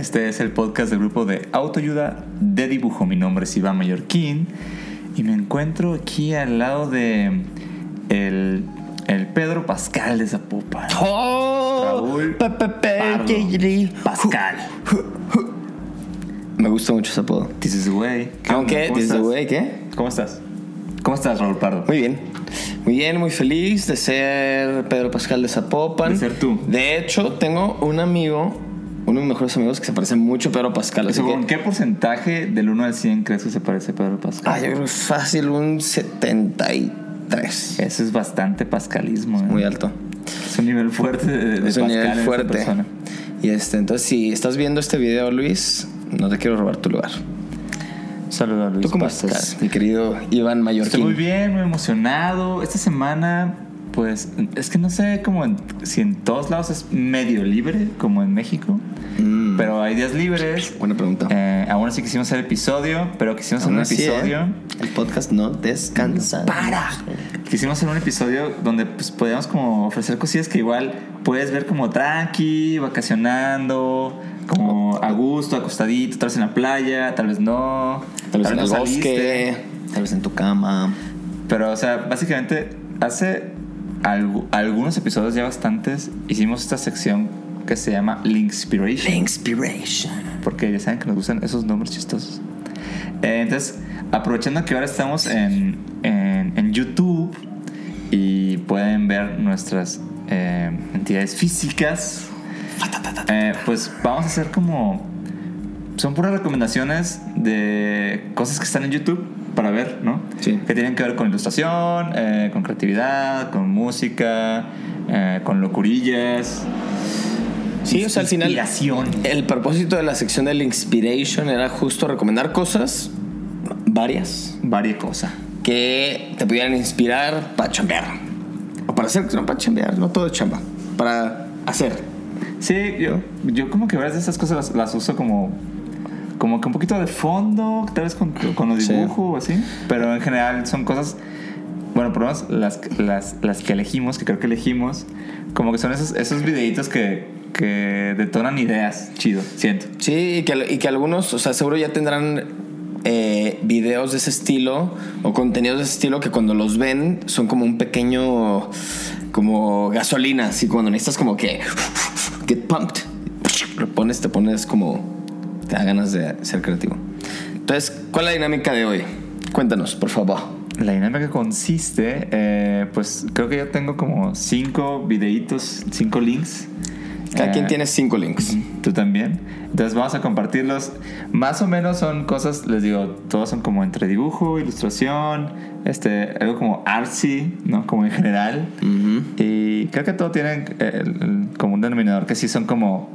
Este es el podcast del grupo de autoayuda de dibujo. Mi nombre es Iván Mallorquín y me encuentro aquí al lado de el, el Pedro Pascal de Zapopan. Raúl Pardo Pascal. Me gusta mucho ese apodo. This is the way. ¿Cómo desde estás? güey, ¿qué? ¿Cómo estás? ¿Cómo estás, Raúl Pardo? Muy bien. Muy bien, muy feliz de ser Pedro Pascal de Zapopan. De ser tú. De hecho, tengo un amigo, uno de mis mejores amigos que se parece mucho a Pedro Pascal. Así ¿Con que, qué porcentaje del 1 al 100 crees que se parece a Pedro Pascal? ah, yo creo que es fácil un 73. Eso es bastante pascalismo. ¿eh? Muy alto. Es un nivel fuerte de, de Es un Pascal nivel fuerte. persona. Y este, entonces, si estás viendo este video, Luis, no te quiero robar tu lugar. Saludos a Luis ¿Tú cómo Pascal. estás, mi querido Iván Mallorquín? Estoy muy bien, muy emocionado. Esta semana, pues, es que no sé como en- si en todos lados es medio libre, como en México. Mm, Pero hay días libres. buena pregunta. Eh, aún así quisimos hacer episodio, pero quisimos hacer un así, episodio. ¿eh? El podcast no descansa. ¡Para! Quisimos hacer un episodio donde pues podíamos como ofrecer cosillas que igual puedes ver como tranqui, vacacionando, como a gusto, acostadito, tal vez en la playa, tal vez no. Tal vez en no el saliste. bosque, tal vez en tu cama. Pero, o sea, básicamente, hace algu- algunos episodios, ya bastantes, hicimos esta sección que se llama Linkspiration. Inspiration. Porque ya saben que nos gustan esos nombres chistosos. Eh, entonces, aprovechando que ahora estamos en, en, en YouTube y pueden ver nuestras eh, entidades físicas, eh, pues vamos a hacer como... Son puras recomendaciones de cosas que están en YouTube para ver, ¿no? Sí. Que tienen que ver con ilustración, eh, con creatividad, con música, eh, con locurillas. Sí, o sea, al final. Inspiración. El propósito de la sección del Inspiration era justo recomendar cosas, varias, Varias cosas. que te pudieran inspirar para chambear. O para hacer, no para chambear, no todo es chamba. Para hacer. Sí, yo, yo como que varias de esas cosas las, las uso como, como que un poquito de fondo, tal vez con, con los Sí. dibujos o así. Pero en general son cosas, bueno, por lo menos las, las, las que elegimos, que creo que elegimos, como que son esos, esos videitos que, que detonan ideas, chido, siento. Sí, y que, y que algunos, o sea, seguro ya tendrán eh, videos de ese estilo o contenidos de ese estilo que cuando los ven son como un pequeño, como gasolina, así cuando necesitas como que get pumped, lo pones, te pones como, te da ganas de ser creativo. Entonces, ¿cuál es la dinámica de hoy? Cuéntanos, por favor. La dinámica consiste, eh, pues creo que yo tengo como cinco videitos, cinco links. Cada Eh, quien tiene cinco links. Tú también. Entonces vamos a compartirlos. Más o menos son cosas, les digo, todos son como entre dibujo, ilustración, este, algo como artsy, ¿no? Como en general. Y creo que todo tienen el, el común denominador que sí son como,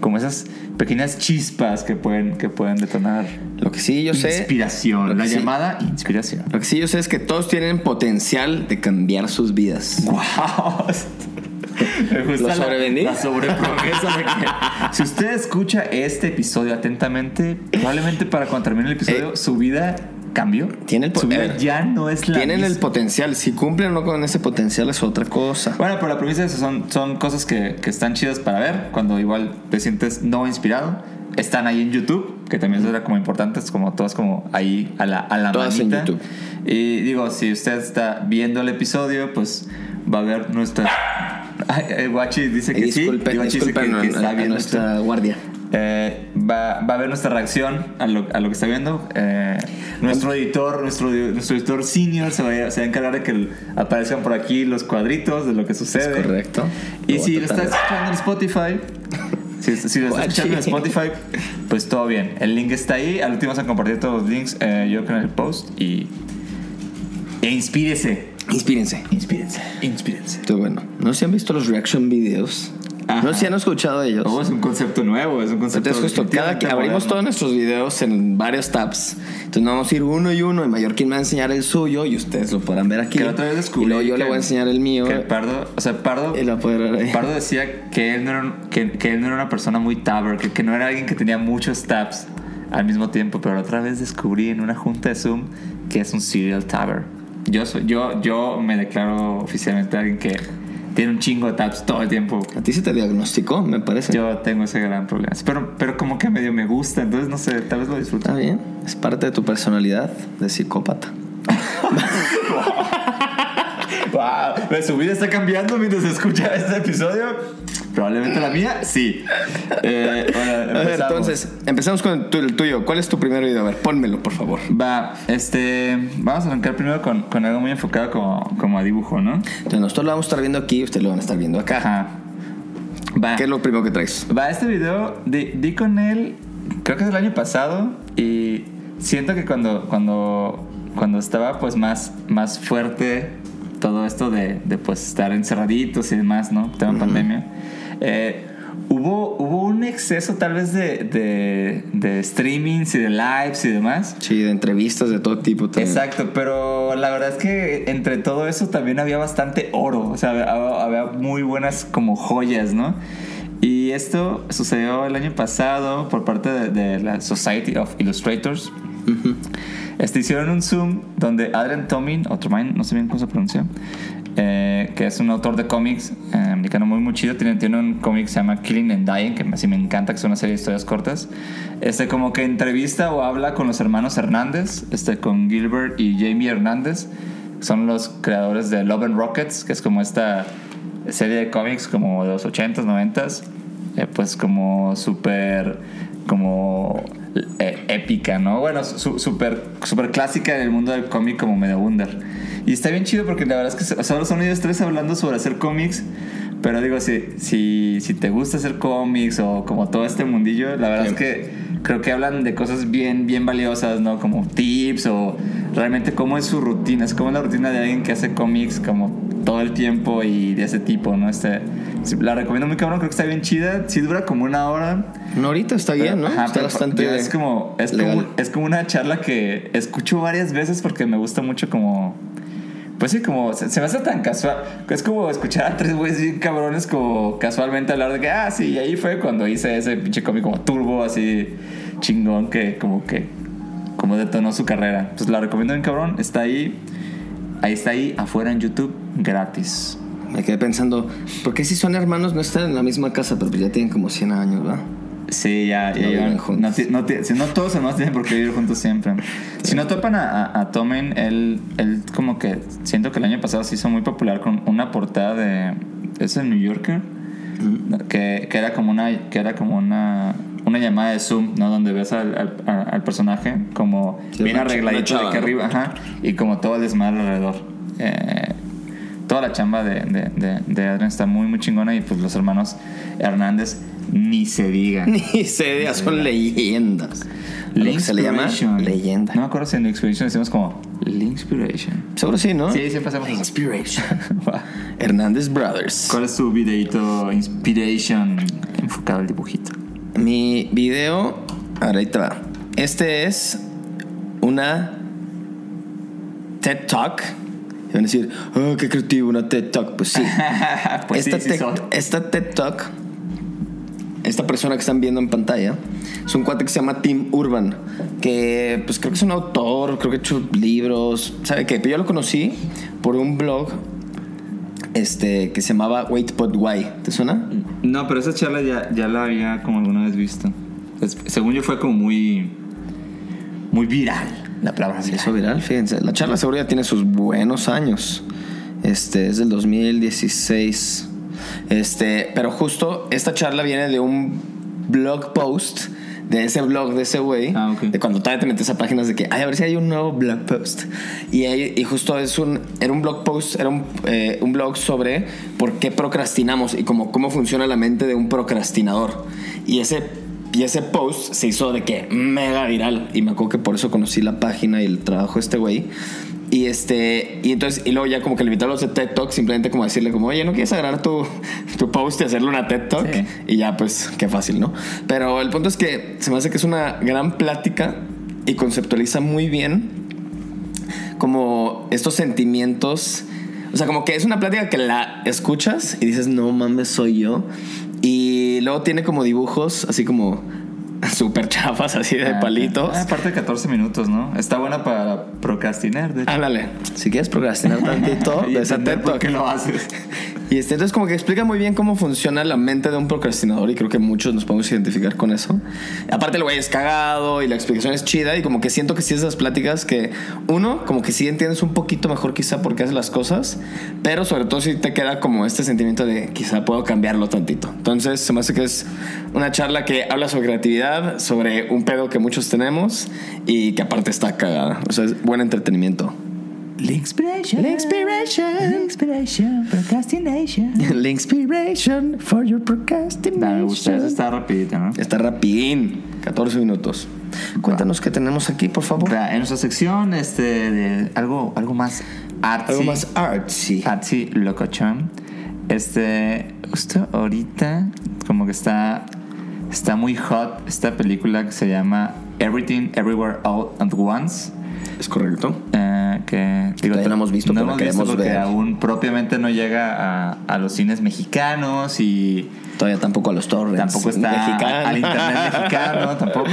como esas pequeñas chispas que pueden, que pueden detonar Lo que sí yo sé, inspiración. La sí- llamada inspiración. lo que sí yo sé es que todos tienen potencial de cambiar sus vidas. ¡Wow! ¿Lo la- sobrevendí? La, sobrepromesa de que si usted escucha este episodio atentamente, probablemente para cuando termine el episodio, Eh, su vida cambió. Tiene el poder. ya no es la Tienen el misma. potencial. Si cumplen o no con ese potencial es otra cosa. Bueno, pero la premisa es son, son cosas que, que están chidas para ver cuando igual te sientes no inspirado. Están ahí en YouTube, que también era como importantes, como todas como ahí a la, a la Todas en manita. YouTube. Y digo, si usted está viendo el episodio, pues va a ver nuestra... Eh, Guachi dice que sí. disculpen, y Guachi dice disculpen que- que está a viendo nuestra esto. guardia. Eh, va, va a ver nuestra reacción a lo, a lo que está viendo. Eh, nuestro editor, nuestro, nuestro editor senior se va, a, se va a encargar de que el- aparezcan por aquí los cuadritos de lo que sucede. Es correcto. Y Lo si lo a está tratar de- escuchando en Spotify, si, si lo está Guachi. escuchando en Spotify, pues todo bien. El link está ahí. Al último vamos a compartir todos los links. eh, yo creo en el post. Y. E inspírese. Inspírense. Inspírense. Inspírense. Esto bueno. ¿No se han visto los reaction videos Ajá. No sé si han escuchado ellos. Oh, es un concepto nuevo, es un concepto Entonces justo cada que abrimos todos nuestros videos en varios tabs. Entonces vamos a ir uno y uno y Mallorquín me va a enseñar el suyo y ustedes lo podrán ver aquí. Que la otra vez descubrí y luego yo que- le voy a enseñar el mío. Que Pardo, o sea, Pardo, Y lo ver ahí. Pardo decía que él, no era, que, que él no era una persona muy tabber, que, que no era alguien que tenía muchos tabs al mismo tiempo, pero la otra vez descubrí en una junta de Zoom que es un serial tabber. Yo, soy, yo, yo me declaro oficialmente alguien que tiene un chingo de tabs todo el tiempo. A ti se te diagnosticó, me parece. Yo tengo ese gran problema. Pero, pero como que medio me gusta, entonces no sé, tal vez lo disfruto. Está bien. Es parte de tu personalidad de psicópata. Wow, su vida está cambiando mientras escucha este episodio. Probablemente la mía, sí. Eh, bueno, A ver, empezamos. entonces, empezamos con el tu- el tuyo. ¿Cuál es tu primer video? A ver, pónmelo, por favor. Va, este. Vamos a arrancar primero con, con algo muy enfocado como, como a dibujo, ¿no? Entonces, nosotros lo vamos a estar viendo aquí, ustedes lo van a estar viendo acá. Ajá. Va. ¿Qué es lo primero que traes? Va, este video di, di con él, creo que es el año pasado, y siento que cuando, cuando, cuando estaba pues más, más fuerte todo esto de, de pues estar encerraditos y demás, ¿no? Tema pandemia, eh, hubo, hubo un exceso tal vez de, de, de streamings y de lives y demás. Sí, de entrevistas de todo tipo. también. Exacto, pero la verdad es que entre todo eso también había bastante oro, o sea, había, había muy buenas como joyas, ¿no? Y esto sucedió el año pasado por parte de, de la Society of Illustrators. Este, hicieron un Zoom donde Adrian Tomin, o Tomin, no sé bien cómo se pronuncia, eh, que es un autor de cómics eh, americano muy, muy chido. Tiene, tiene un cómic que se llama Killing and Dying, que así me encanta, que es una serie de historias cortas. Este, como que entrevista o habla con los hermanos Hernández, este, con Gilbert y Jamie Hernández. Son los creadores de Love and Rockets, que es como esta serie de cómics como de los 80s, 90s. eh, pues como súper como eh, épica, ¿no? Bueno, su- súper súper clásica en el mundo del cómic como medio under. Y está bien chido porque la verdad es que solo son ellos tres hablando sobre hacer cómics. Pero digo, si, si, si te gusta hacer cómics o como todo este mundillo, la verdad Sí. es que creo que hablan de cosas bien, bien valiosas, ¿no? Como tips o realmente cómo es su rutina. Es como la rutina de alguien que hace cómics como todo el tiempo y de ese tipo, ¿no? Este, la recomiendo muy cabrón, creo que está bien chida. Sí dura como una hora. No, ahorita está bien, ¿no? Ajá, está pero bastante. es como es como es como una charla que escucho varias veces porque me gusta mucho como pues sí, como se, se me hace tan casual. Es como escuchar a tres güeyes bien cabrones como casualmente hablar de que, ah, sí, y ahí fue cuando hice ese pinche cómic como turbo, así chingón, que como que, como detonó su carrera. Pues la recomiendo bien cabrón. Está ahí, ahí está ahí, afuera en YouTube, gratis. Me quedé pensando, ¿por qué si son hermanos no están en la misma casa? Pero pues ya tienen como 100 años, ¿verdad? Sí, ya, ya No llevan- juntos. no no si no todos hermanos tienen por qué vivir juntos siempre. Si no topan a, a, a Tomen, él, él como que siento que el año pasado se hizo muy popular con una portada de. ¿Es el New Yorker? Que, que era como una que era como una una llamada de Zoom, ¿no? Donde ves al, al, personaje como Sí, bien arregladito de aquí arriba, ajá, y como todo el desmadre alrededor. Eh, toda la chamba de, de, de, de Adrián está muy, muy chingona y pues los hermanos Hernández ni se digan. Ni se diga, son leyendas. Lo que se le llama leyenda. No me acuerdo si en Linkspiration decimos como Linkspiration. Seguro sí, ¿no? Sí, siempre hacemos. Inspiration. Hernández Brothers. ¿Cuál es tu videito Inspiration enfocado al dibujito? Mi video, ahora ahí te va. Este es una TED Talk. Y van a decir, oh, qué creativo, una TED Talk. Pues sí. pues esta, sí, sí TED- esta TED Talk, esta persona que están viendo en pantalla, es un cuate que se llama Tim Urban, que pues creo que es un autor, creo que ha hecho libros, ¿sabe qué? Pero yo lo conocí por un blog este, que se llamaba Wait But Why. ¿Te suena? No, pero esa charla ya, ya la había como alguna vez visto. Según yo fue como muy... Muy viral. La palabra Se viral. hizo viral, fíjense. La charla seguro ya tiene sus buenos años. Este es del 2016. Este, pero justo esta charla viene de un blog post de ese blog de ese güey. Ah, ok. De cuando todavía te metes a páginas de que, ay, a ver si hay un nuevo blog post. Y, ahí- y justo es un, era un blog post, era un, eh, un blog sobre por qué procrastinamos y cómo, cómo funciona la mente de un procrastinador. Y ese, y ese post se hizo de que mega viral. Y me acuerdo que por eso conocí la página y el trabajo de este güey. Y este, y entonces, y luego ya como que le invitó a los de TED Talk, simplemente como decirle como, oye, ¿no quieres agarrar tu, tu post y hacerle una TED Talk? Sí. Y ya, pues, qué fácil, ¿no? Pero el punto es que se me hace que es una gran plática y conceptualiza muy bien como estos sentimientos. O sea, como que es una plática que la escuchas y dices, no mames, soy yo. Y luego tiene como dibujos así como súper chafas, así de Ah, palitos. ah, aparte de 14 minutos, ¿no? Está buena para procrastinar, de hecho. Ándale, si quieres procrastinar tantito, Y de esa entender TED por qué lo haces. Y este, entonces como que explica muy bien cómo funciona la mente de un procrastinador y creo que muchos nos podemos identificar con eso. Aparte el güey es cagado y la explicación es chida y como que siento que sí esas pláticas que uno como que sí entiendes un poquito mejor quizá por qué hace las cosas, pero sobre todo sí te queda como este sentimiento de quizá puedo cambiarlo tantito. Entonces se me hace que es una charla que habla sobre creatividad, sobre un pedo que muchos tenemos y que aparte está cagada. O sea, es buen entretenimiento. Inspiration. La inspiration. Procrastination. La inspiration for your procrastination. me gusta, eso está rapidito, ¿no? Está rapidín, 14 minutos. Cuéntanos qué tenemos aquí, por favor. En nuestra sección, este, de algo, algo más artsy. Algo más artsy. Artsy locochón. Este, justo ahorita, como que está, está muy hot esta película que se llama Everything Everywhere All at Once. Es correcto. eh, que Todavía no hemos visto, no pero hemos visto queremos porque ver. aún propiamente no llega a, a los cines mexicanos y Todavía tampoco a los torrents. tampoco está Mexicanos. al internet mexicano, tampoco.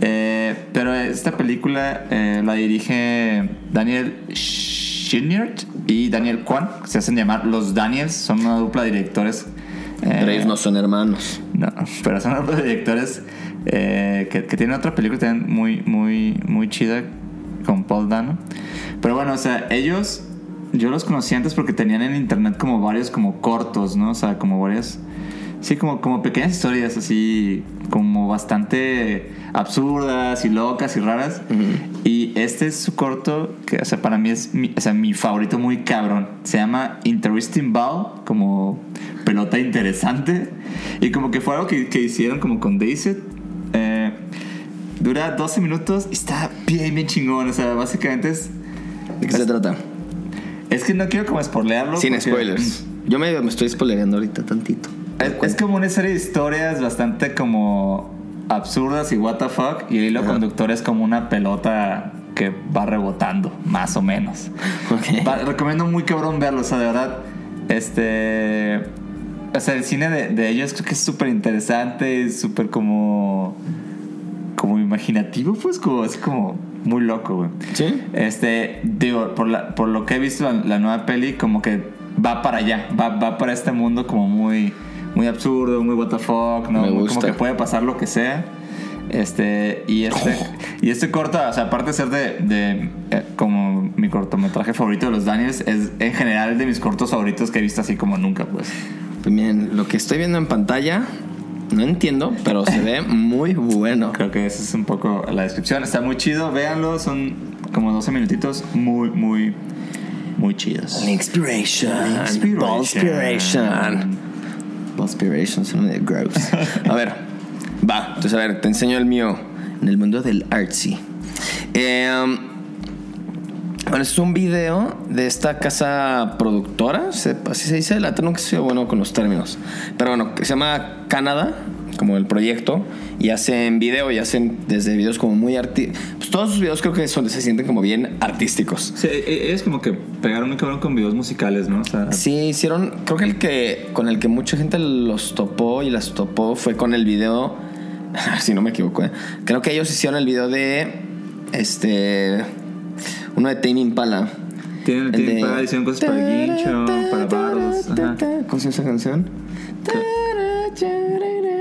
Eh, pero esta película eh, la dirige Daniel Scheinert y Daniel Kwan, que se hacen llamar los Daniels, son una dupla de directores. eh, Pero ellos no son hermanos. no, pero son una dupla de directores eh, que, que tienen otra película también muy, muy, muy chida con Paul Dano. Pero bueno, o sea, ellos, yo los conocí antes porque tenían en internet como varios como cortos, ¿no? O sea, como varias, sí, como, como pequeñas historias así, como bastante absurdas y locas y raras. Y este es su corto, que o sea, para mí es mi, o sea, mi favorito muy cabrón. Se llama Interesting Ball, como pelota interesante. Y como que fue algo que, que hicieron como con Daisy. Eh, dura 12 minutos y está bien, bien chingón. O sea, básicamente es... ¿De qué se trata? Es que no quiero como spoilearlo. Sin porque- spoilers. Yo me, me estoy spoilereando ahorita tantito. Es, es como una serie de historias bastante como absurdas y what the fuck. Y el hilo Ajá. conductor es como una pelota que va rebotando, más o menos. Ok. Va- recomiendo muy cabrón verlo, o sea, de verdad. Este. O sea, el cine de, de ellos creo que es súper interesante, es súper como. como imaginativo, pues, como, es como muy loco, güey. ¿Sí? Este, digo, por, la- por lo que he visto la, la nueva peli, como que va para allá, va, va para este mundo como muy, muy absurdo, muy what the fuck, ¿no? Me gusta. Como que puede pasar lo que sea. Este, y este, y este corto, o sea, aparte de ser de, de, eh, como mi cortometraje favorito de los Daniels, es en general de mis cortos favoritos que he visto así como nunca, pues. Pues miren, lo que estoy viendo en pantalla, no entiendo, pero se ve muy bueno. Creo que esa es un poco la descripción. Está muy chido, véanlo, son como 12 minutitos muy, muy, muy chidos. Inspiration. Inspiration. Ballspiration suena medio gross. A ver, va. Entonces, a ver, te enseño el mío. En el mundo del artsy. Eh, bueno, es un video de esta casa productora, así se dice, la nunca he sido bueno con los términos. Pero bueno, que se llama Canadá, como el proyecto, y hacen video y hacen desde videos como muy artísticos. Pues todos sus videos creo que son, se sienten como bien artísticos. Sí, e- es como que pegaron muy cabrón con videos musicales, ¿no? O sea, Sí, hicieron, creo que el que con el que mucha gente los topó y las topó fue con el video, si no me equivoco, ¿eh? creo que ellos hicieron el video de, este, uno de Tame Impala. Tienen, El de- para, hicieron cosas para guincho, para Bardos. Ajá. ¿Cómo se llama esa canción?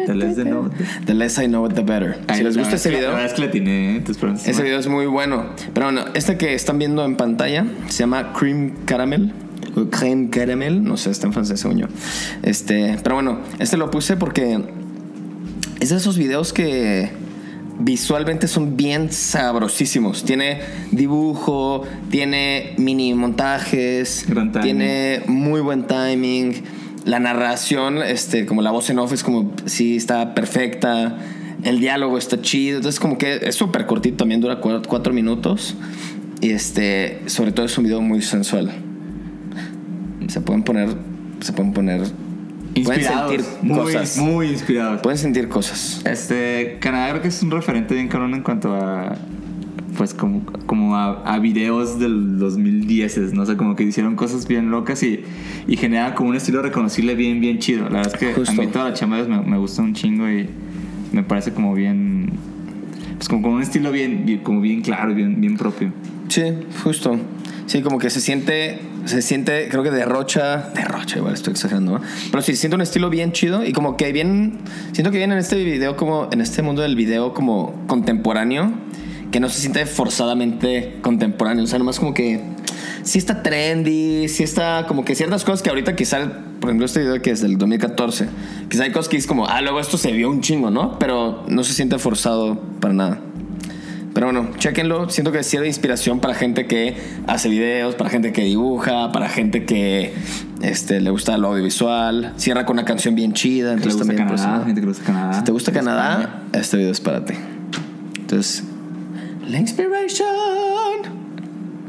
The less they know. The less I know it, the better. Si les gusta ese video, La verdad es que tiene, ¿eh? Ese video es muy bueno. Pero bueno, este que están viendo en pantalla se llama Cream Caramel. O Creme Caramel, no sé, está en francés, según yo. Este, pero bueno, este lo puse porque es de esos videos que visualmente son bien sabrosísimos. Tiene dibujo, tiene mini montajes, tiene muy buen timing. La narración, este, como la voz en off es como, sí, está perfecta. El diálogo está chido. Entonces, como que es súper cortito, también dura cuatro, cuatro minutos. Y este, sobre todo es un video muy sensual. Se pueden poner, se pueden poner, pueden Inspirados, sentir muy, cosas. muy inspirados. Pueden sentir cosas. Este, Canadá creo que es un referente bien cabrón en cuanto a. Pues como, como a, a videos del 2010, ¿no? O sea, como que hicieron cosas bien locas y, y como un estilo reconocible bien, bien chido. La verdad es que Justo. a mí toda la chamba me, me gusta un chingo y me parece como bien. Pues como con un estilo bien, bien- como bien claro, bien, bien propio. Sí, justo. Sí, como que se siente, se siente, creo que derrocha, derrocha, igual estoy exagerando. Pero sí, siento un estilo bien chido y como que bien, siento que viene en este video como, en este mundo del video como contemporáneo, que no se siente forzadamente contemporáneo, o sea, nomás como que sí está trendy, sí está como que ciertas cosas que ahorita quizá, por ejemplo, este video que es del 2014, quizá hay cosas que es como, ah, luego esto se vio un chingo, ¿no? Pero no se siente forzado para nada. Pero bueno, chequenlo. Siento que sirve de inspiración para gente que hace videos, para gente que dibuja, para gente que este, le gusta lo audiovisual. Cierra con una canción bien chida. Entonces también, pues, Canadá, gusta Canadá. Si te gusta España. Canadá, este video es para ti. Entonces, la inspiration.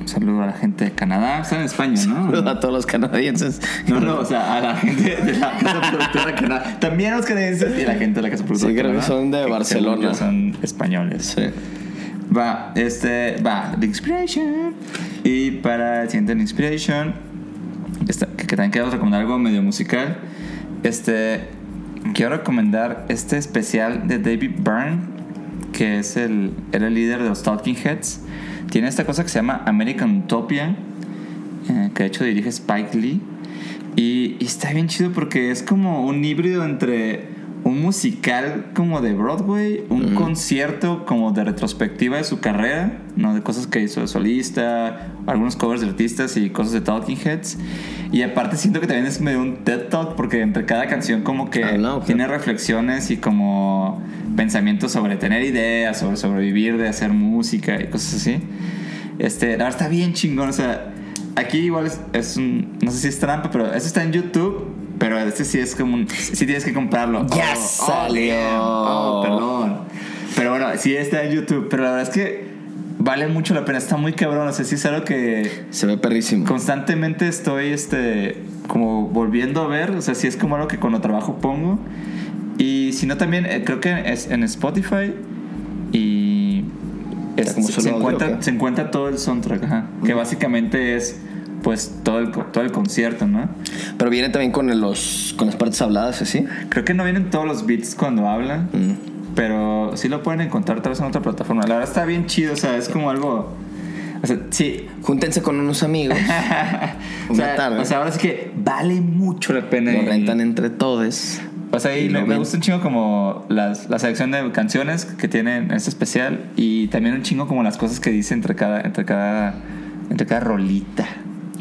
Un saludo a la gente de Canadá. Está en España, ¿no? A todos los canadienses. No, no, o sea, a la gente de la casa productora de Canadá. También a los canadienses y a la gente de la casa productora Sí, creo que son de Barcelona. Son españoles. Sí. Va, este, va, The Inspiration. Y para el siguiente The Inspiration, que, que también quiero recomendar algo medio musical. Este, quiero recomendar este especial de David Byrne, que es el, era el líder de los Talking Heads. Tiene esta cosa que se llama American Utopia, eh, que de hecho dirige Spike Lee. Y, y está bien chido porque es como un híbrido entre un musical como de Broadway, un concierto como de retrospectiva de su carrera, ¿no? De cosas que hizo de solista, algunos covers de artistas y cosas de Talking Heads. Y aparte siento que también es medio un TED Talk porque entre cada canción como que Ah, no, tiene reflexiones y como pensamientos sobre tener ideas, sobre sobrevivir, de hacer música y cosas así. Este, la verdad está bien chingón, o sea, aquí igual es, es un, no sé si es trampa, pero eso está en YouTube, pero este sí es como un, sí tienes que comprarlo. ¡Ya Oh, salió! damn. Oh, perdón. Pero bueno, sí está en YouTube, pero la verdad es que vale mucho la pena, está muy cabrón, o sea, sí es algo que Se ve perrísimo. constantemente estoy este como volviendo a ver, o sea, sí es como algo que cuando trabajo pongo. Y si no también eh, creo que es en Spotify y es- como se, se encuentra, se encuentra todo el soundtrack, ajá, que básicamente es pues todo el, todo el concierto, ¿no? Pero viene también con, los, con las partes habladas, ¿así? Creo que no vienen todos los beats cuando hablan, Mm. pero sí lo pueden encontrar tal vez en otra plataforma. La verdad está bien chido, o sea, es como algo... O sea, sí, Júntense con unos amigos. o, Una sea, tarde. o sea, ahora sí que vale mucho la pena. Lo y- rentan entre todos. O sea, y Y me, me gusta un chingo como las, la selección de canciones que tienen en este especial y también un chingo como las cosas que dice entre cada, entre cada, entre cada rolita.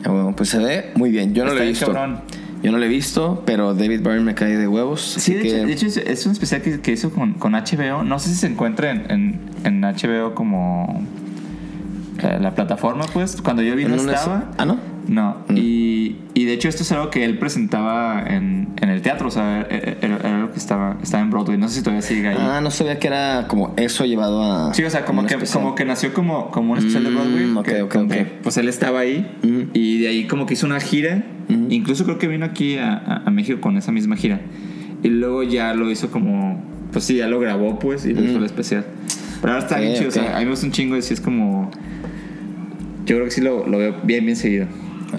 Bueno, pues se ve muy bien. Yo no lo he visto. cabrón. Yo no lo he visto, pero David Byrne me cae de huevos. Sí, de, que hecho, de hecho es, un especial que, que hizo con, con HBO. No sé si se encuentra en, en, en HBO como eh, la plataforma, pues. Cuando yo vi no estaba. Ah, ¿no? No, Mm. y, y de hecho esto es algo que él presentaba en, en el teatro, o sea, era, era algo que estaba, estaba en Broadway, no sé si todavía sigue ahí. Ah, no sabía que era como eso llevado a. Sí, o sea, como que, especial. como que nació como, como un especial de Mm, Broadway. ok, que- ok, ok. Pues él estaba ahí Ujú. y de ahí como que hizo una gira. Ujú. Incluso creo que vino aquí a, a- a México con esa misma gira. Y luego ya lo hizo como, pues sí, ya lo grabó pues y lo hizo Mm. el especial. Pero ahora está Ok, bien chido, o ok. sea, a mí me gusta un chingo y sí es como... Yo creo que sí lo, lo veo bien, bien seguido.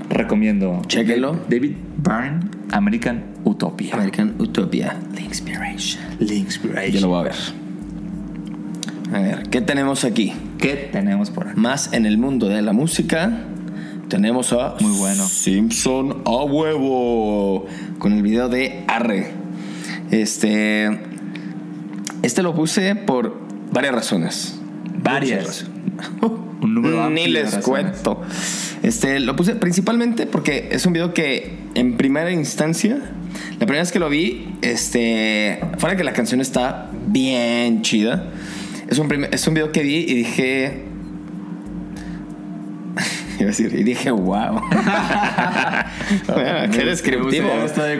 Recomiendo. Chéquenlo. David Byrne, American Utopia. American Utopia. The Inspiration. The Inspiration. Yo lo voy a ver. A ver, ¿qué tenemos aquí? ¿Qué tenemos por aquí? Más en el mundo de la música. Tenemos a Muy bueno. Simpson a huevo con el video de Arre. Este este lo puse por varias razones. Varias. Un número Ni les cuento. Este lo puse principalmente porque es un video que en primera instancia la primera vez que lo vi, este, fuera que la canción está bien chida. Es un, es un video que vi y dije. Iba a decir, y dije, wow. Bueno, qué descriptivo. De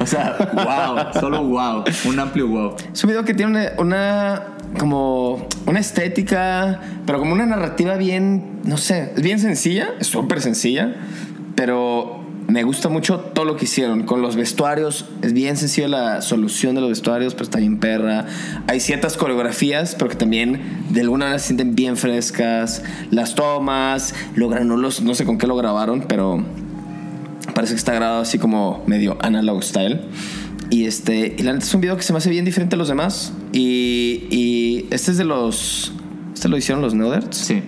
o sea, wow, solo wow, un amplio wow. Es un video que tiene una como una estética, pero como una narrativa bien, no sé, bien sencilla, es súper sencilla, pero me gusta mucho todo lo que hicieron con los vestuarios. Es bien sencilla la solución de los vestuarios, pero está bien perra. Hay ciertas coreografías, pero que también de alguna manera se sienten bien frescas. Las tomas, logran, no, los, no sé con qué lo grabaron, pero parece que está grabado así como medio analog style. Y este, y la neta es un video que se me hace bien diferente a los demás. Y, y este es de los. Este lo hicieron los Neuders. Sí.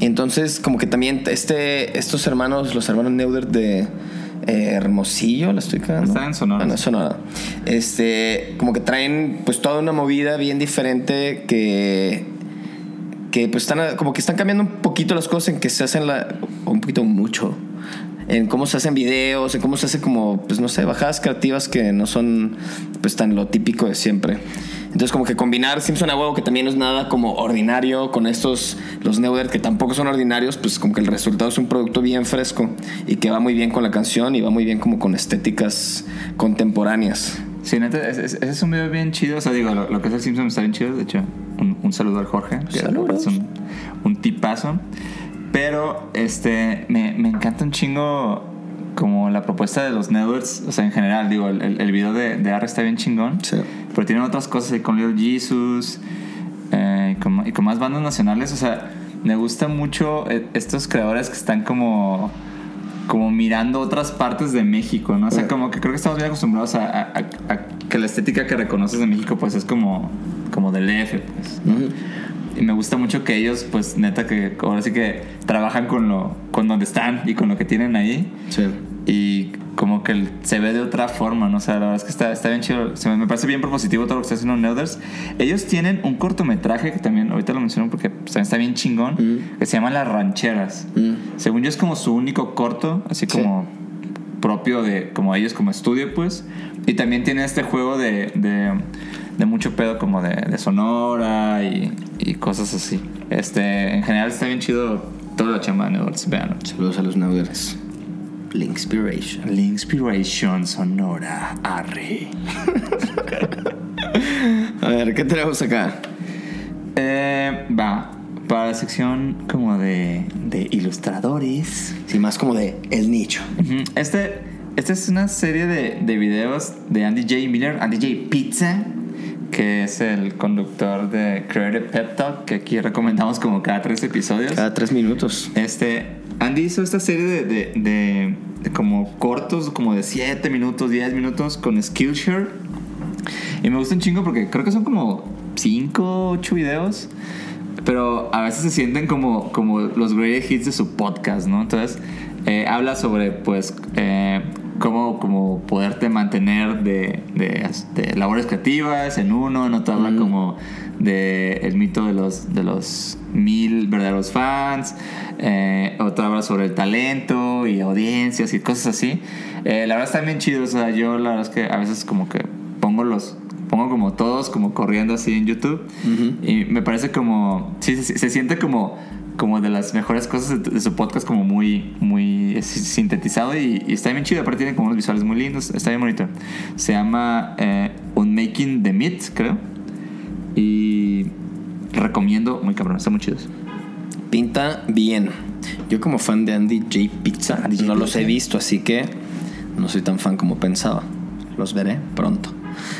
Entonces, como que también este, estos hermanos, los hermanos Neuder de eh, Hermosillo, la estoy cagando. Están en Sonora. Ah, no, Sonora. Este, como que traen pues toda una movida bien diferente que que pues están como que están cambiando un poquito las cosas en que se hacen la un poquito mucho en cómo se hacen videos, en cómo se hace como pues no sé, bajadas creativas que no son pues tan lo típico de siempre. Entonces como que combinar Simpson a huevo que también no es nada como ordinario con estos los Neuder que tampoco son ordinarios, pues como que el resultado es un producto bien fresco y que va muy bien con la canción y va muy bien como con estéticas contemporáneas. Sí, neta, ese ese es un video bien chido. O sea, digo, lo, lo que es el Simpson está bien chido. De hecho, un, un saludo al Jorge. que Saludos. Es un, un tipazo. Pero, este, me, me encanta un chingo como la propuesta de los Networks. O sea, en general, digo, el, el, video de, de Arre está bien chingón. Sí. Pero tienen otras cosas ahí con Little Jesus eh, y, con, y con más bandas nacionales. O sea, me gusta mucho eh, estos creadores que están como como mirando otras partes de México, ¿no? O sea, como que creo que estamos bien acostumbrados a, a- a- a que la estética que reconoces de México, pues es como, como del EF, pues. ¿no? Y me gusta mucho que ellos, pues neta, que ahora sí que trabajan con lo, con donde están y con lo que tienen ahí. Sí. Y como que se ve de otra forma, ¿no? O sea, la verdad es que está, está bien chido. Se me, me parece bien propositivo todo lo que está haciendo Neuders. Ellos tienen un cortometraje que también, ahorita lo menciono porque pues, también está bien chingón, Mm. que se llama Las Rancheras. Mm. Según yo es como su único corto, así Sí. como propio de como ellos como estudio, pues. Y también tiene este juego de, de, de mucho pedo como de, de sonora y, y cosas así. Este, en general está bien chido toda la chamba de Neuders, vean. Saludos a los Neuders. La inspiration sonora, arre. A ver, ¿qué tenemos acá? Eh, va, para la sección como de, de ilustradores. Sí, más como de el nicho. Este, esta es una serie de, de videos de Andy J. Miller, Andy J. Pizza, que es el conductor de Creative Pep Talk, que aquí recomendamos como cada tres episodios. Cada tres minutos. Este, Andy hizo esta serie de, de, de- de como cortos, como de 7 minutos, 10 minutos con Skillshare. Y me gusta un chingo porque creo que son como 5, 8 videos. Pero a veces se sienten como, como los great hits de su podcast, ¿no? Entonces, eh, habla sobre, pues, eh, cómo como poderte mantener de, de, de labores creativas en uno. En otro habla como de el mito de los, de los mil verdaderos fans. Eh, otro habla sobre el talento y audiencias y cosas así. Eh, la verdad está bien chido. O sea, yo la verdad es que a veces como que pongo los pongo como todos como corriendo así en YouTube y me parece como sí se, se siente como como de las mejores cosas de, de su podcast como muy muy eh, sintetizado y, y está bien chido aparte tiene como unos visuales muy lindos está bien bonito se llama eh, Unmaking the Meat creo y recomiendo muy cabrón está muy chido Pinta bien. Yo como fan de Andy J. Pizza Andy J. no los he visto, así que no soy tan fan como pensaba. Los veré pronto.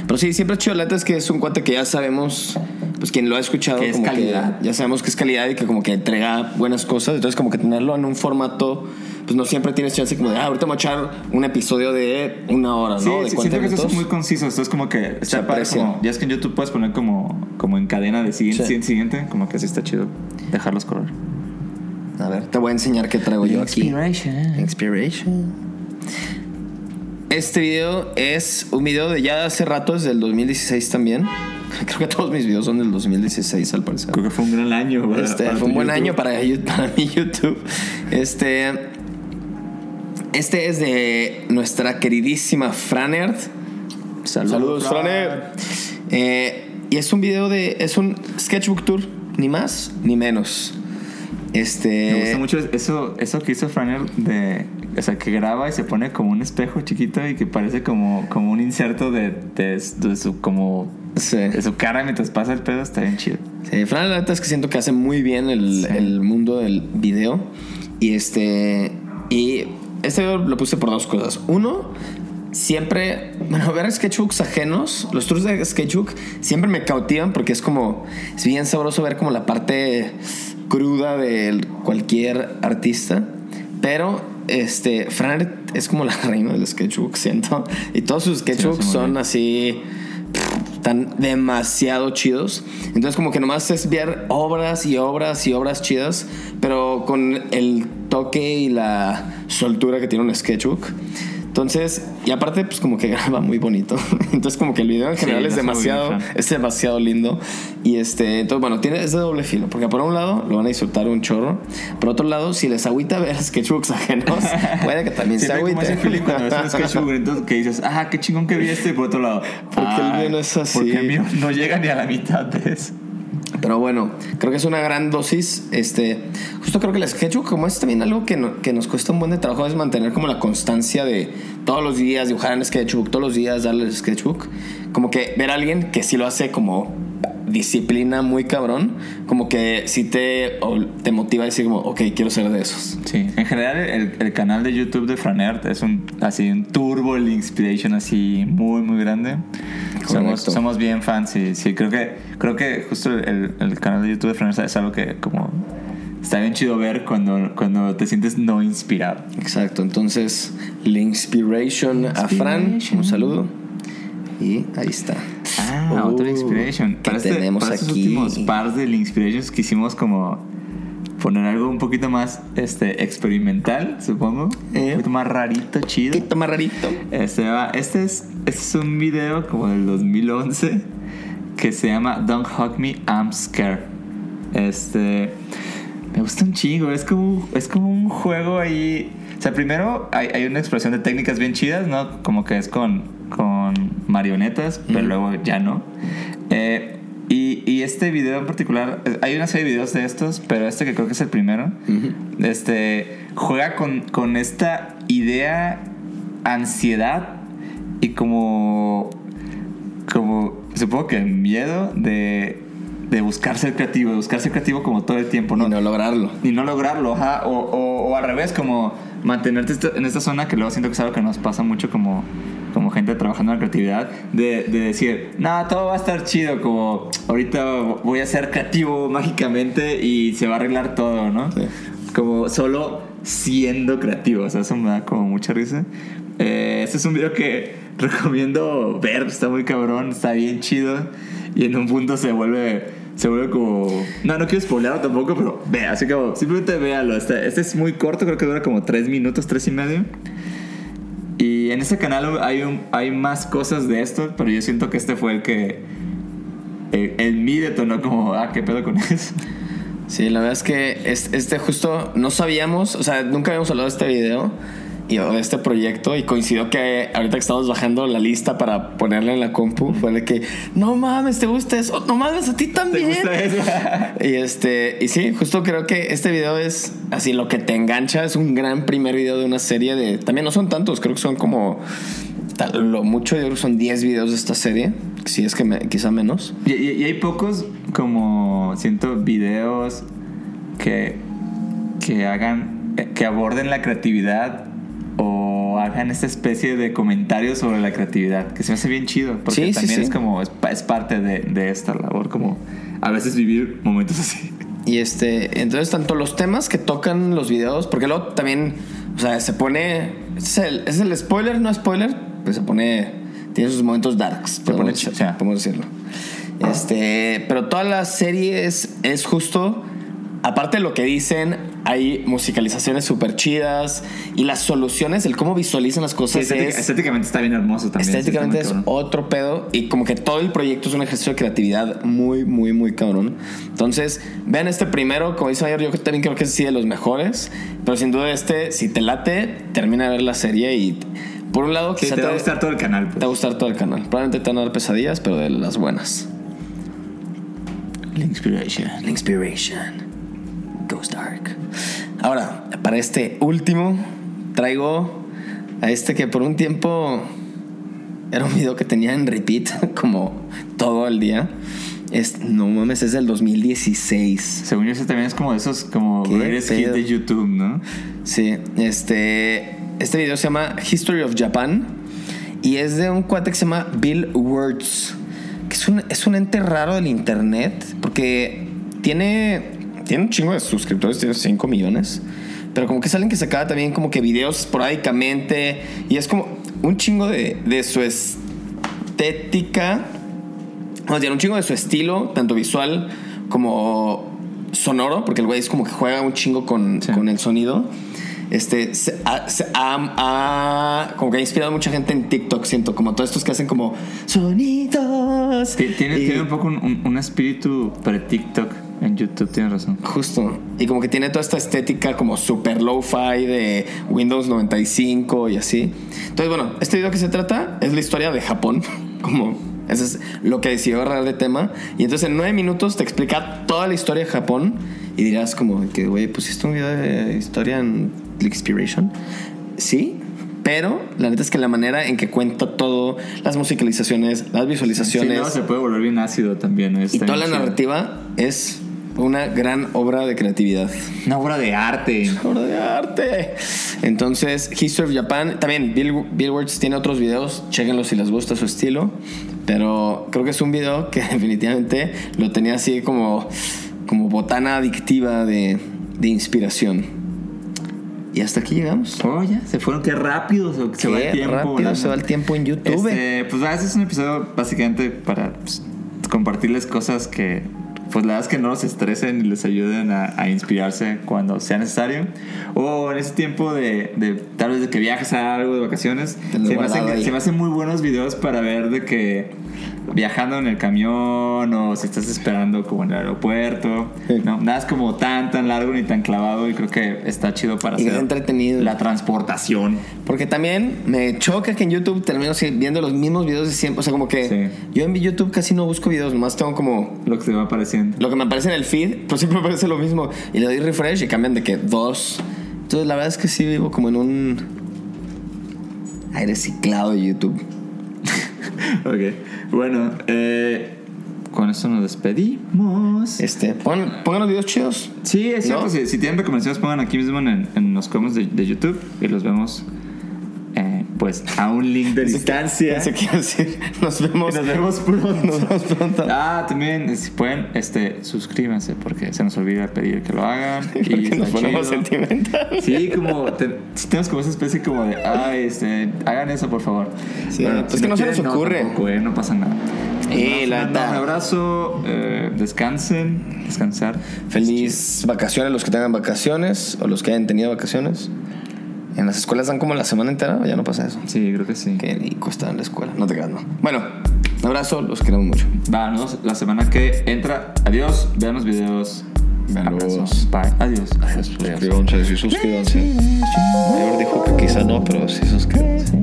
Pero sí, siempre es chido. La neta es que es un cuate que ya sabemos, pues quien lo ha escuchado, Que es como calidad. ya sabemos que es calidad y que como que entrega buenas cosas. Entonces como que tenerlo en un formato, pues no siempre tienes chance como de, ah, ahorita vamos a echar un episodio de una hora, ¿no? Sí, de sí, 40 siento que esto es muy conciso. Esto es como que está aprecia. como- ya es que en YouTube puedes poner como, como en cadena de siguiente, Sí. siguiente, siguiente. Como que así está chido dejarlos correr. A ver, te voy a enseñar qué traigo yo aquí. Inspiration. Inspiration. Este video es un video de ya hace rato, es del 2016 también. Creo que todos mis videos son del 2016 al parecer. Creo que fue un gran año. para- Este, para fue un buen YouTube. año para, you- para mi YouTube. Este, este es de nuestra queridísima Franerd. Saludos, Franerd. Eh, y es un video de. Es un sketchbook tour, ni más ni menos. Este. Me gusta mucho eso, eso que hizo Franer de. O sea, que graba y se pone como un espejo chiquito y que parece como, como un inserto de, de, de su como Sí. de su cara mientras pasa el pedo, está bien chido. Sí, Fran, la neta es que siento que hace muy bien el, Sí. el mundo del video. Y este. Y este video lo puse por dos cosas. Uno, siempre. Bueno, ver sketchbooks ajenos, los tours de sketchbook siempre me cautivan porque es como. Es bien sabroso ver como la parte cruda de cualquier artista. Pero. Este, Fran es como la reina del sketchbook, siento. Y todos sus sketchbooks son así están demasiado chidos. Entonces como que nomás es ver obras y obras y obras chidas, pero con el toque y la soltura que tiene un sketchbook. Entonces, y aparte pues como que graba muy bonito. Entonces como que el video en Sí, general lo es demasiado es demasiado lindo y este, entonces bueno, tiene es de doble filo, porque por un lado lo van a disfrutar un chorro, por otro lado si les agüita ver sketchbooks ajenos, puede que también se Siempre como agüite. ese feeling cuando ves un sketchbook entonces que dices, ah, qué chingón que vi este y por otro lado. Porque el "Ay, mío no es así". Porque el mío no llega ni a la mitad de eso. Pero bueno, creo que es una gran dosis. Este, justo creo que el sketchbook, como es también algo que, que nos cuesta un buen de trabajo, es mantener como la constancia de todos los días dibujar en sketchbook, todos los días darle el sketchbook. Como que ver a alguien que sí lo hace como disciplina muy cabrón, como que sí te, te motiva a decir como, ok, quiero ser de esos. Sí, en general el, el canal de YouTube de Franert es un así un turbo el inspiration así muy muy grande. Somos, somos bien fans y sí, creo que creo que justo el, el canal de YouTube de Franert es algo que como está bien chido ver cuando, cuando te sientes no inspirado. Exacto, entonces, la inspiration a Fran, Inspiration. un saludo. Y ahí está. Ah, Uh, otra inspiration. ¿qué Para, este- tenemos para estos aquí? últimos pars de inspirations quisimos como poner algo un poquito más este experimental, supongo. Eh. Un poquito más rarito, chido. Un poquito más rarito. Este, va- este, es, este es un video como del 2011 que se llama Don't Hug Me, I'm Scared. Este. Me gusta un chingo. Es como, es como un juego ahí. O sea, primero hay, hay una expresión de técnicas bien chidas, ¿no? Como que es con, con marionetas, pero luego ya no. Eh, y, y este video en particular, eh, hay una serie de videos de estos, pero este que creo que es el primero, este, juega con, con esta idea, ansiedad y como, como, supongo que miedo de, de buscar ser creativo, de buscar ser creativo como todo el tiempo, ¿no? Y no lograrlo. y no lograrlo, ajá, o, o, o al revés, como mantenerte en esta zona que luego siento que es algo que nos pasa mucho como, gente trabajando en la creatividad, de, de decir, no, todo va a estar chido, como ahorita voy a ser creativo mágicamente y se va a arreglar todo, ¿no? Sí. Como solo siendo creativo, o sea, eso me da como mucha risa. Eh, este es un video que recomiendo ver, está muy cabrón, está bien chido y en un punto se vuelve se vuelve como no no quiero spoilerlo tampoco pero vea así como simplemente véalo este, este es muy corto creo que dura como tres minutos tres y medio y en este canal hay hay más cosas de esto pero yo siento que este fue el que el, el mí detonó como ah qué pedo con eso Sí, la verdad es que es- este justo no sabíamos, o sea, nunca habíamos hablado de este video y de este proyecto y coincidió que ahorita que estamos bajando la lista para ponerla en la compu fue de que no mames, ¿te gusta eso? No mames, a ti ¿Te también. Y este, y sí, justo creo que este video es así lo que te engancha, es un gran primer video de una serie de también no son tantos, creo que son como lo mucho yo creo que son 10 videos de esta serie, si es que me- quizá menos. Y, y- y hay pocos, como siento, videos que, que hagan, eh, que aborden la creatividad o hagan esta especie de comentarios sobre la creatividad, que se me hace bien chido, porque Sí, también sí. es como, es, pa- es parte de, de esta labor, como a veces vivir momentos así. Y este, entonces tanto los temas que tocan los videos, porque luego también, o sea, se pone, es el, es el spoiler, no spoiler, pues se pone, tiene sus momentos darks, pone podemos, chicha. podemos decirlo. Este, pero toda la serie es, es justo, aparte de lo que dicen, hay musicalizaciones súper chidas y las soluciones, el cómo visualizan las cosas estética- es... estéticamente está bien hermoso también. Estéticamente es cabrón. otro pedo y como que todo el proyecto es un ejercicio de creatividad muy, muy, muy cabrón. Entonces, vean este primero, como dice Mayor, yo también creo que es sí de los mejores, pero sin duda este, si te late, termina de ver la serie y por un lado Sí, quizá te va a gustar todo el canal. pues. te va a gustar todo el canal. Probablemente te van a dar pesadillas, pero de las buenas. La inspiration. La inspiration. Goes dark. Ahora, para este último, traigo a este que por un tiempo era un video que tenía en repeat como todo el día. Es, no mames, es del 2016. Según yo, ese también es como de esos como greatest hits de YouTube, ¿no? Sí, este, este video se llama History of Japan y es de un cuate que se llama Bill Words, que es un, es un ente raro del internet porque tiene, tiene un chingo de suscriptores, tiene 5 millones, pero como que salen que sacaba también como que videos esporádicamente y es como un chingo de, de su estética, más bien un chingo de su estilo, tanto visual como sonoro, porque el güey es como que juega un chingo con, Sí. con el sonido. Este, se ha- como que ha inspirado a mucha gente en TikTok, siento, como todos estos que hacen como sonidos. Ti- Tiene, Y- tiene un poco un, un- un espíritu pre-TikTok en YouTube, tienes razón. Justo. Y como que tiene toda esta estética como super low-fi de Windows 95 y así. Entonces, bueno, este video que se trata es la historia de Japón. Como eso es lo que decidió agarrar de tema. Y entonces en nueve minutos te explica toda la historia de Japón. Y dirás como que, güey, pusiste un video de historia en Inspiration. Sí. Pero la neta es que la manera en que cuenta todo, las musicalizaciones, las Sí, visualizaciones luego se puede volver bien ácido también. ¿no? y toda la narrativa es una gran obra de creatividad. Una obra de arte. obra de arte. Entonces, History of Japan. También Bill, Bill Words tiene otros videos. Chequenlos si les gusta su estilo. Pero creo que es un video que definitivamente lo tenía así como, como botana adictiva de, de inspiración. Y hasta aquí llegamos. Oh, ya, se fueron, qué rápido se, se va Qué el tiempo. rápido se va el tiempo en YouTube. Este, pues este es un episodio básicamente para pues, compartirles cosas que, pues la verdad es que no los estresen y les ayuden a, a inspirarse cuando sea necesario. O en ese tiempo de, de tal vez de que viajes a algo de vacaciones, se me, hacen, se me hacen muy buenos videos para ver de que viajando en el camión o si estás esperando como en el aeropuerto. Sí. No, nada es como tan, tan largo ni tan clavado y creo que está chido para Y hacer entretenido. la transportación. Porque también me choca que en YouTube termino viendo los mismos videos de siempre. O sea, como que Sí. yo en YouTube casi no busco videos, nomás tengo como Lo que se va apareciendo. lo que me aparece en el feed, pero siempre me aparece lo mismo. Y le doy refresh y cambian de que dos. Entonces, la verdad es que sí vivo como en un aire ciclado de YouTube. Ok, bueno, eh, con esto nos despedimos. Este, pon, pongan los videos chidos. Sí, es si, si tienen recomendaciones pongan aquí mismo en, en los comments de, de YouTube y los vemos pues a un link de distancia. Iba a decir, nos vemos. nos vemos pronto. Nos vemos pronto. Ah, también, si pueden, este, suscríbanse porque se nos olvida pedir que lo hagan. Y nos ponemos sentimentales. Sí, como te- tenemos como esa especie como de, ay, este, hagan eso por favor. Sí, pues que no se nos ocurre. tampoco, eh, no pasa nada. Eh, la abrazo, neta. Un abrazo, eh, descansen, descansar. Feliz vacaciones los que tengan vacaciones o los que hayan tenido vacaciones. En las escuelas dan como la semana entera, ¿o ya no pasa eso. Sí, creo que sí. Que ni cuesta en la escuela, no te creas, no. Bueno, un abrazo, los queremos mucho. Vámonos la semana que entra. Adiós, vean los videos. Veanlos. Abrazo. Bye. Adiós. Adiós. Adiós. Suscríbanse, sí, suscríbanse. Mayor dijo que quizá no, pero sí suscríbanse.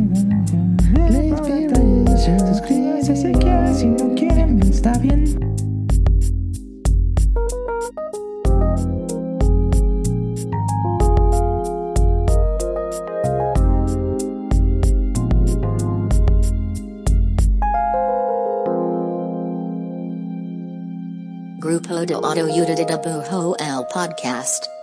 Suscríbase si quieren, si no quieren, está bien. Grupo de Auto Udida Bujo El Podcast.